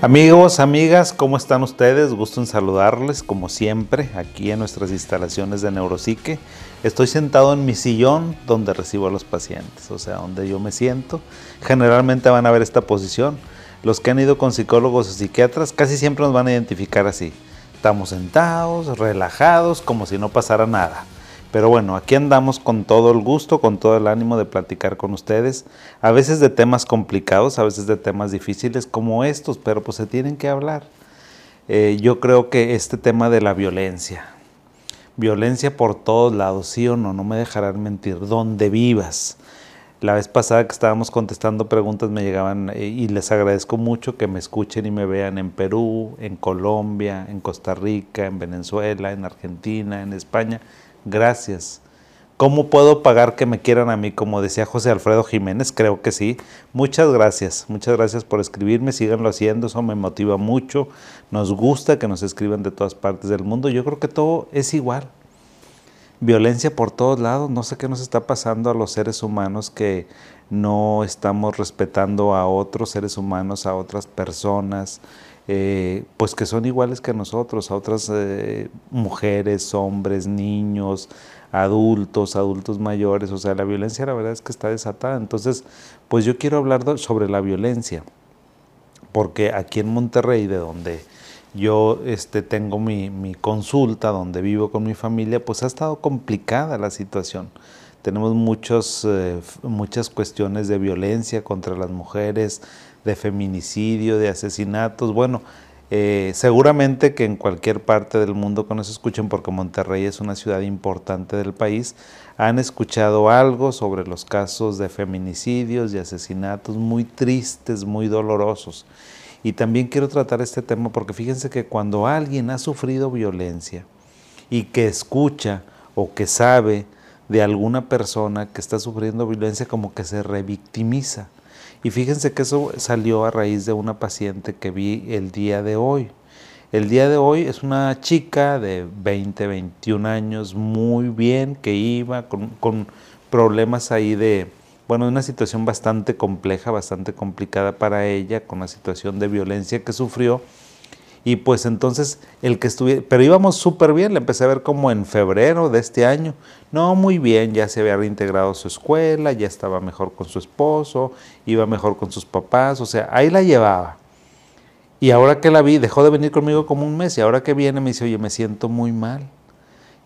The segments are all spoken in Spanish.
Amigos, amigas, ¿cómo están ustedes? Gusto en saludarles como siempre aquí en nuestras instalaciones de Neuropsique. Estoy sentado en mi sillón donde recibo a los pacientes, o sea, donde yo me siento. Generalmente van a ver esta posición. Los que han ido con psicólogos o psiquiatras casi siempre nos van a identificar así. Estamos sentados, relajados, como si no pasara nada. Pero bueno, aquí andamos con todo el gusto, con todo el ánimo de platicar con ustedes, a veces de temas complicados, a veces de temas difíciles como estos, pero pues se tienen que hablar. Eh, yo creo que este tema de la violencia, violencia por todos lados, sí o no, no me dejarán mentir, donde vivas. La vez pasada que estábamos contestando preguntas me llegaban eh, y les agradezco mucho que me escuchen y me vean en Perú, en Colombia, en Costa Rica, en Venezuela, en Argentina, en España gracias. ¿Cómo puedo pagar que me quieran a mí? Como decía José Alfredo Jiménez, creo que sí. Muchas gracias, muchas gracias por escribirme, síganlo haciendo, eso me motiva mucho. Nos gusta que nos escriban de todas partes del mundo. Yo creo que todo es igual. Violencia por todos lados, no sé qué nos está pasando a los seres humanos que no estamos respetando a otros seres humanos, a otras personas, eh, pues que son iguales que nosotros, a otras eh, mujeres, hombres, niños, adultos, adultos mayores, o sea, la violencia la verdad es que está desatada. Entonces, pues yo quiero hablar sobre la violencia, porque aquí en Monterrey, de donde yo este, tengo mi, consulta, donde vivo con mi familia, pues ha estado complicada la situación tenemos muchos, eh, muchas cuestiones de violencia contra las mujeres, de feminicidio, de asesinatos. Bueno, eh, seguramente que en cualquier parte del mundo que nos escuchen, porque Monterrey es una ciudad importante del país, han escuchado algo sobre los casos de feminicidios y asesinatos muy tristes, muy dolorosos. Y también quiero tratar este tema porque fíjense que cuando alguien ha sufrido violencia y que escucha o que sabe de alguna persona que está sufriendo violencia, como que se revictimiza. Y fíjense que eso salió a raíz de una paciente que vi el día de hoy. El día de hoy es una chica de 20, 21 años, muy bien, que iba con, con problemas ahí de, bueno, una situación bastante compleja, bastante complicada para ella, con una situación de violencia que sufrió y pues entonces el que estuviera, pero íbamos súper bien, le empecé a ver como en febrero de este año. No, muy bien, ya se había reintegrado su escuela, ya estaba mejor con su esposo, iba mejor con sus papás, o sea, ahí la llevaba. Y ahora que la vi, dejó de venir conmigo como un mes y ahora que viene me dice, oye, me siento muy mal.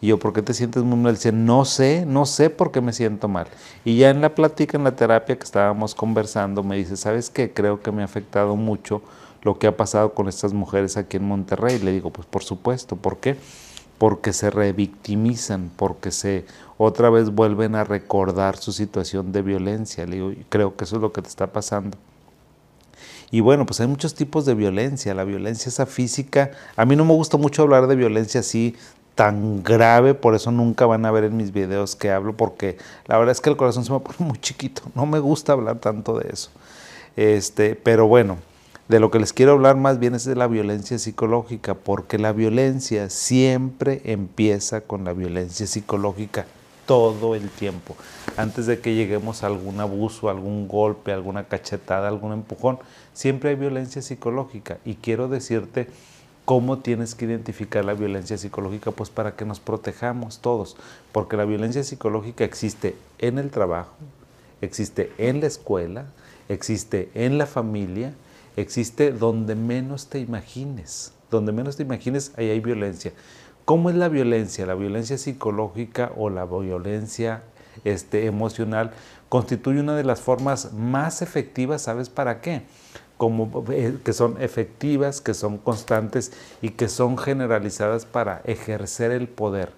Y yo, ¿por qué te sientes muy mal? Dice, no sé, no sé por qué me siento mal. Y ya en la plática, en la terapia que estábamos conversando, me dice, ¿sabes qué? Creo que me ha afectado mucho lo que ha pasado con estas mujeres aquí en Monterrey. Le digo, pues por supuesto, ¿por qué? Porque se revictimizan, porque se otra vez vuelven a recordar su situación de violencia. Le digo, creo que eso es lo que te está pasando. Y bueno, pues hay muchos tipos de violencia. La violencia esa física. A mí no me gusta mucho hablar de violencia así tan grave, por eso nunca van a ver en mis videos que hablo, porque la verdad es que el corazón se me pone muy chiquito. No me gusta hablar tanto de eso. Este, pero bueno, de lo que les quiero hablar más bien es de la violencia psicológica, porque la violencia siempre empieza con la violencia psicológica todo el tiempo. Antes de que lleguemos a algún abuso, algún golpe, alguna cachetada, algún empujón, siempre hay violencia psicológica. Y quiero decirte cómo tienes que identificar la violencia psicológica, pues para que nos protejamos todos, porque la violencia psicológica existe en el trabajo, existe en la escuela, existe en la familia, existe donde menos te imagines. Donde menos te imagines, ahí hay violencia. ¿Cómo es la violencia? La violencia psicológica o la violencia este, emocional constituye una de las formas más efectivas, ¿sabes para qué? Como, eh, que son efectivas, que son constantes y que son generalizadas para ejercer el poder.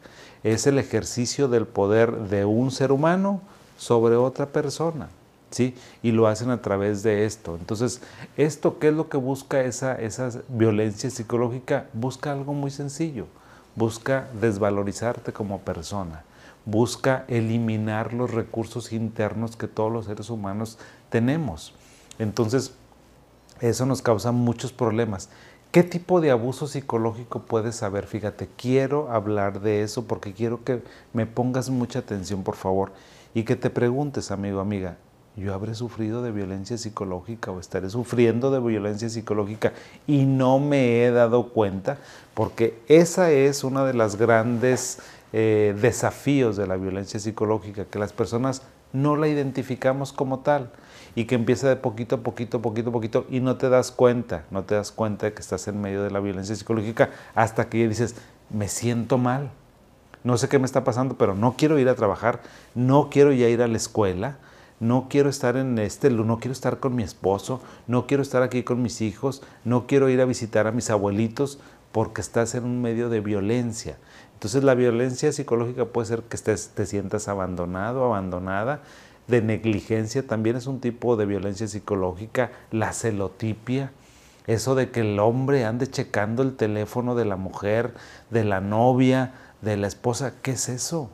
Es el ejercicio del poder de un ser humano sobre otra persona. ¿sí? Y lo hacen a través de esto. Entonces, ¿esto qué es lo que busca esa, esa violencia psicológica? Busca algo muy sencillo, busca desvalorizarte como persona, busca eliminar los recursos internos que todos los seres humanos tenemos. Entonces, eso nos causa muchos problemas. ¿Qué tipo de abuso psicológico puedes haber? Fíjate, quiero hablar de eso porque quiero que me pongas mucha atención, por favor, y que te preguntes, amigo, amiga, ¿yo habré sufrido de violencia psicológica o estaré sufriendo de violencia psicológica y no me he dado cuenta? Porque esa es una de las grandes eh, desafíos de la violencia psicológica, que las personas no la identificamos como tal y que empieza de poquito a poquito, poquito a poquito y no te das cuenta, no te das cuenta de que estás en medio de la violencia psicológica hasta que dices, me siento mal, no sé qué me está pasando, pero no quiero ir a trabajar, no quiero ya ir a la escuela, no quiero estar en este, no quiero estar con mi esposo, no quiero estar aquí con mis hijos, no quiero ir a visitar a mis abuelitos porque estás en un medio de violencia. Entonces la violencia psicológica puede ser que estés, te sientas abandonado, abandonada, de negligencia también es un tipo de violencia psicológica, la celotipia, eso de que el hombre ande checando el teléfono de la mujer, de la novia, de la esposa, ¿qué es eso?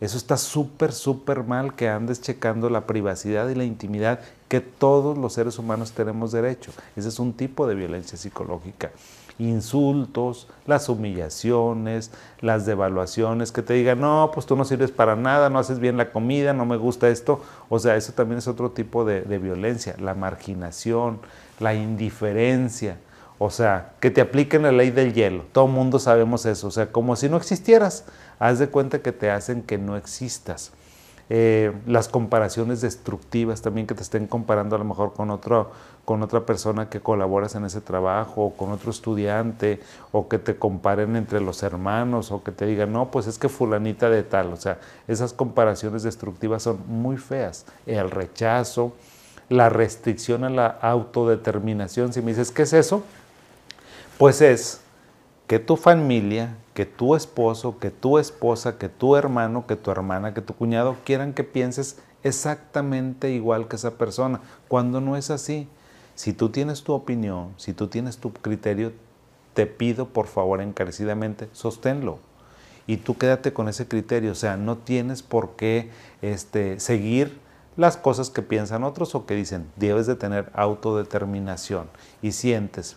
Eso está súper, súper mal que andes checando la privacidad y la intimidad que todos los seres humanos tenemos derecho. Ese es un tipo de violencia psicológica insultos, las humillaciones, las devaluaciones, que te digan, no, pues tú no sirves para nada, no haces bien la comida, no me gusta esto. O sea, eso también es otro tipo de, violencia, la marginación, la indiferencia. O sea, que te apliquen la ley del hielo. Todo mundo sabemos eso. O sea, como si no existieras. Haz de cuenta que te hacen que no existas. Eh, las comparaciones destructivas también que te estén comparando a lo mejor con, otro, con otra persona que colaboras en ese trabajo o con otro estudiante o que te comparen entre los hermanos o que te digan, no, pues es que fulanita de tal. O sea, esas comparaciones destructivas son muy feas. El rechazo, la restricción a la autodeterminación. Si me dices, ¿qué es eso? Pues es que tu familia, que tu esposo, que tu esposa, que tu hermano, que tu hermana, que tu cuñado quieran que pienses exactamente igual que esa persona, cuando no es así. Si tú tienes tu opinión, si tú tienes tu criterio, te pido por favor encarecidamente, sosténlo. Y tú quédate con ese criterio, o sea, no tienes por qué este, seguir las cosas que piensan otros o que dicen, debes de tener autodeterminación y sientes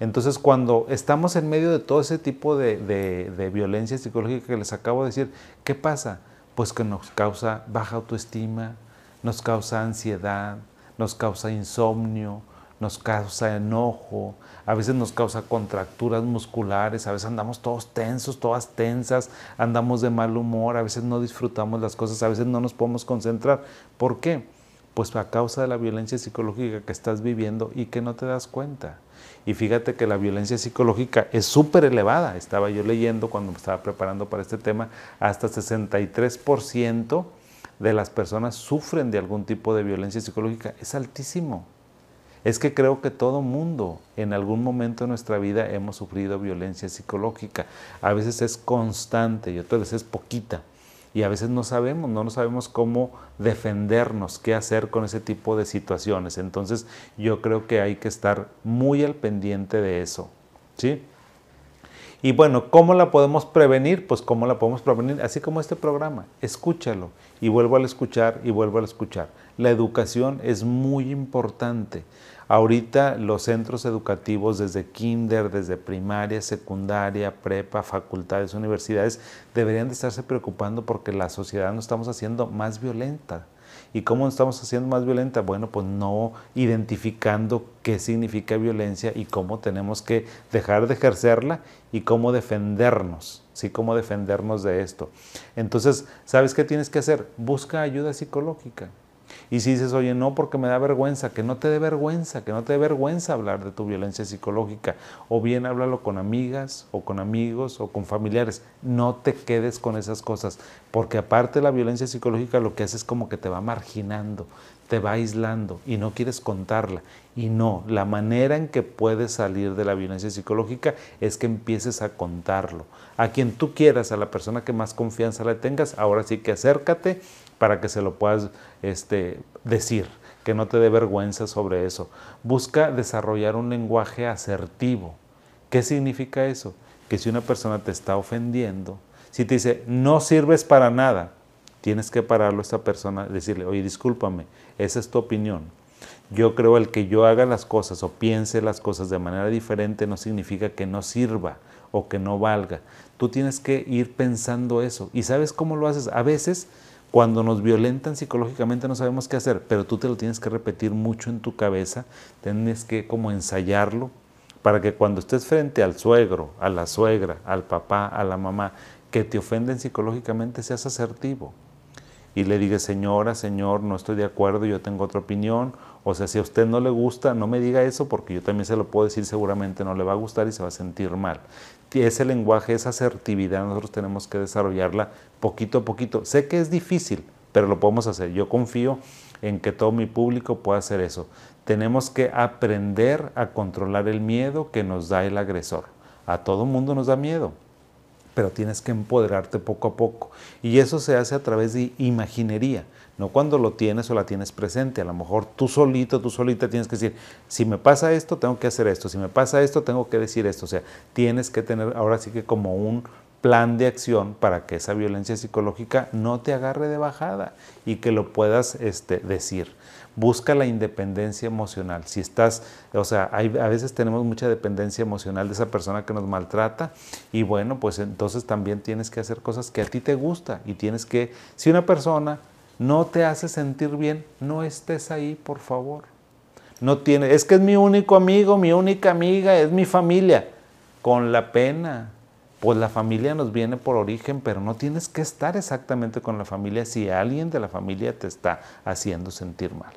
entonces, cuando estamos en medio de todo ese tipo de, violencia psicológica que les acabo de decir, ¿qué pasa? Pues que nos causa baja autoestima, nos causa ansiedad, nos causa insomnio, nos causa enojo, a veces nos causa contracturas musculares, a veces andamos todos tensos, todas tensas, andamos de mal humor, a veces no disfrutamos las cosas, a veces no nos podemos concentrar. ¿Por qué? Pues a causa de la violencia psicológica que estás viviendo y que no te das cuenta. Y fíjate que la violencia psicológica es súper elevada. Estaba yo leyendo cuando me estaba preparando para este tema, hasta 63% de las personas sufren de algún tipo de violencia psicológica. Es altísimo. Es que creo que todo mundo en algún momento de nuestra vida hemos sufrido violencia psicológica. A veces es constante y otras veces es poquita y a veces no sabemos, no sabemos cómo defendernos, qué hacer con ese tipo de situaciones. Entonces yo creo que hay que estar muy al pendiente de eso. ¿sí? Y bueno, ¿cómo la podemos prevenir? Pues cómo la podemos prevenir, así como este programa, escúchalo y vuelvo a escuchar y vuelvo a escuchar. La educación es muy importante. Ahorita los centros educativos desde kinder, desde primaria, secundaria, prepa, facultades, universidades, deberían de estarse preocupando porque la sociedad nos estamos haciendo más violenta. ¿Y cómo nos estamos haciendo más violenta? Bueno, pues no identificando qué significa violencia y cómo tenemos que dejar de ejercerla y cómo defendernos, ¿sí? Cómo defendernos de esto. Entonces, ¿sabes qué tienes que hacer? Busca ayuda psicológica. Y si dices, oye, no, porque me da vergüenza, que no te dé vergüenza, que no te dé vergüenza hablar de tu violencia psicológica. O bien háblalo con amigas o con amigos o con familiares. No te quedes con esas cosas, porque aparte de la violencia psicológica lo que hace es como que te va marginando, te va aislando y no quieres contarla. Y no, la manera en que puedes salir de la violencia psicológica es que empieces a contarlo. A quien tú quieras, a la persona que más confianza le tengas, ahora sí que acércate para que se lo puedas este, decir, que no te dé vergüenza sobre eso. Busca desarrollar un lenguaje asertivo. ¿Qué significa eso? Que si una persona te está ofendiendo, si te dice, no sirves para nada, tienes que pararlo a esta persona, decirle, oye, discúlpame, esa es tu opinión. Yo creo el que yo haga las cosas o piense las cosas de manera diferente no significa que no sirva o que no valga. Tú tienes que ir pensando eso. ¿Y sabes cómo lo haces? A veces cuando nos violentan psicológicamente no sabemos qué hacer, pero tú te lo tienes que repetir mucho en tu cabeza, tienes que como ensayarlo para que cuando estés frente al suegro, a la suegra, al papá, a la mamá, que te ofenden psicológicamente, seas asertivo y le diga, señora, señor, no estoy de acuerdo, yo tengo otra opinión. O sea, si a usted no le gusta, no me diga eso porque yo también se lo puedo decir, seguramente no le va a gustar y se va a sentir mal. Ese lenguaje, esa asertividad, nosotros tenemos que desarrollarla poquito a poquito. Sé que es difícil, pero lo podemos hacer. Yo confío en que todo mi público pueda hacer eso. Tenemos que aprender a controlar el miedo que nos da el agresor. A todo mundo nos da miedo pero tienes que empoderarte poco a poco. Y eso se hace a través de imaginería, no cuando lo tienes o la tienes presente. A lo mejor tú solito, tú solita tienes que decir, si me pasa esto, tengo que hacer esto, si me pasa esto, tengo que decir esto. O sea, tienes que tener ahora sí que como un plan de acción para que esa violencia psicológica no te agarre de bajada y que lo puedas este, decir busca la independencia emocional. Si estás, o sea, hay, a veces tenemos mucha dependencia emocional de esa persona que nos maltrata y bueno, pues entonces también tienes que hacer cosas que a ti te gusta y tienes que, si una persona no te hace sentir bien, no estés ahí, por favor. No tiene, es que es mi único amigo, mi única amiga, es mi familia. Con la pena, pues la familia nos viene por origen, pero no tienes que estar exactamente con la familia si alguien de la familia te está haciendo sentir mal.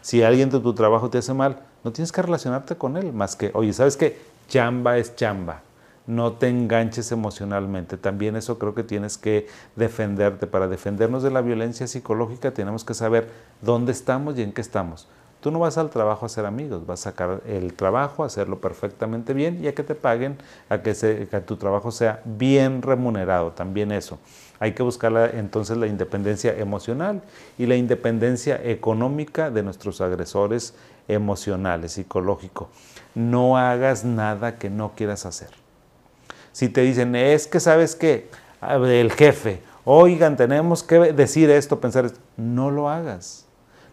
Si alguien de tu trabajo te hace mal, no tienes que relacionarte con él, más que, oye, ¿sabes qué? Chamba es chamba. No te enganches emocionalmente. También eso creo que tienes que defenderte. Para defendernos de la violencia psicológica tenemos que saber dónde estamos y en qué estamos. Tú no vas al trabajo a hacer amigos, vas a sacar el trabajo, a hacerlo perfectamente bien y a que te paguen, a que, tu trabajo sea bien remunerado, también eso. Hay que buscar entonces la independencia emocional y la independencia económica de nuestros agresores emocionales, psicológicos. No hagas nada que no quieras hacer. Si te dicen, es que sabes que el jefe, oigan, tenemos que decir esto, pensar esto, no lo hagas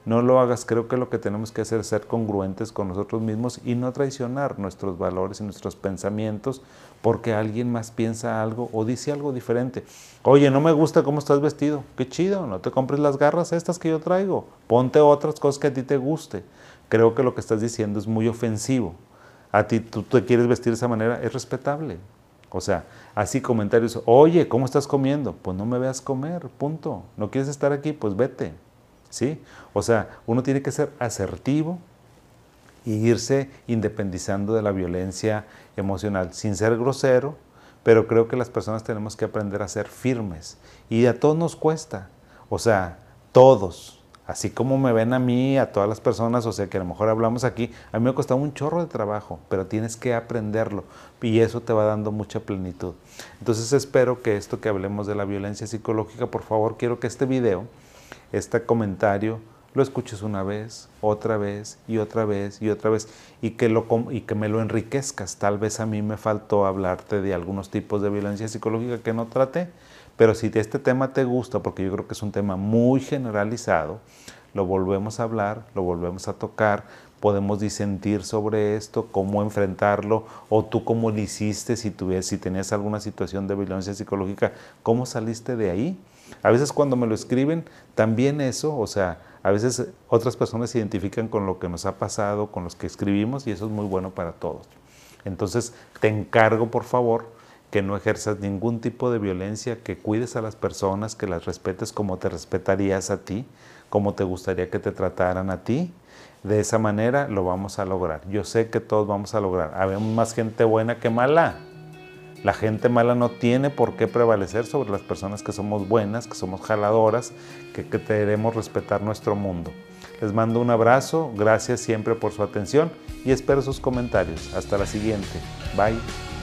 no lo hagas. Creo que lo que tenemos que hacer es ser congruentes con nosotros mismos y no traicionar nuestros valores y nuestros pensamientos porque alguien más piensa algo o dice algo diferente. Oye, no me gusta cómo estás vestido. Qué chido, no te compres las garras estas que yo traigo. Ponte otras cosas que a ti te guste. Creo que lo que estás diciendo es muy ofensivo. A ti tú te quieres vestir de esa manera, es respetable. O sea, así comentarios, oye, ¿cómo estás comiendo? Pues no me veas comer, punto. ¿No quieres estar aquí? Pues vete. ¿sí? O sea, uno tiene que ser asertivo y irse independizando de la violencia emocional, sin ser grosero, pero creo que las personas tenemos que aprender a ser firmes. Y a todos nos cuesta, o sea, todos, así como me ven a mí, a todas las personas, o sea, que a lo mejor hablamos aquí, a mí me ha costado un chorro de trabajo, pero tienes que aprenderlo y eso te va dando mucha plenitud. Entonces espero que esto que hablemos de la violencia psicológica, por favor, quiero que este video este comentario lo escuches una vez, otra vez y otra vez y otra vez y que, y que me lo enriquezcas. Tal vez a mí me faltó hablarte de algunos tipos de violencia psicológica que no traté, pero si este tema te gusta, porque yo creo que es un tema muy generalizado, lo volvemos a hablar, lo volvemos a tocar, podemos disentir sobre esto, cómo enfrentarlo, o tú cómo lo hiciste si, si tenías alguna situación de violencia psicológica, cómo saliste de ahí. A veces cuando me lo escriben, también eso, o sea, a veces otras personas se identifican con lo que nos ha pasado, con los que escribimos, y eso es muy bueno para todos. Entonces, te encargo, por favor, que no ejerzas ningún tipo de violencia, que cuides a las personas, que las respetes como te respetarías a ti, como te gustaría que te trataran a ti. De esa manera lo vamos a lograr. Yo sé que todos vamos a lograr. Habemos más gente buena que mala. La gente mala no tiene por qué prevalecer sobre las personas que somos buenas, que somos jaladoras, que, queremos respetar nuestro mundo. Les mando un abrazo, gracias siempre por su atención y espero sus comentarios. Hasta la siguiente. Bye.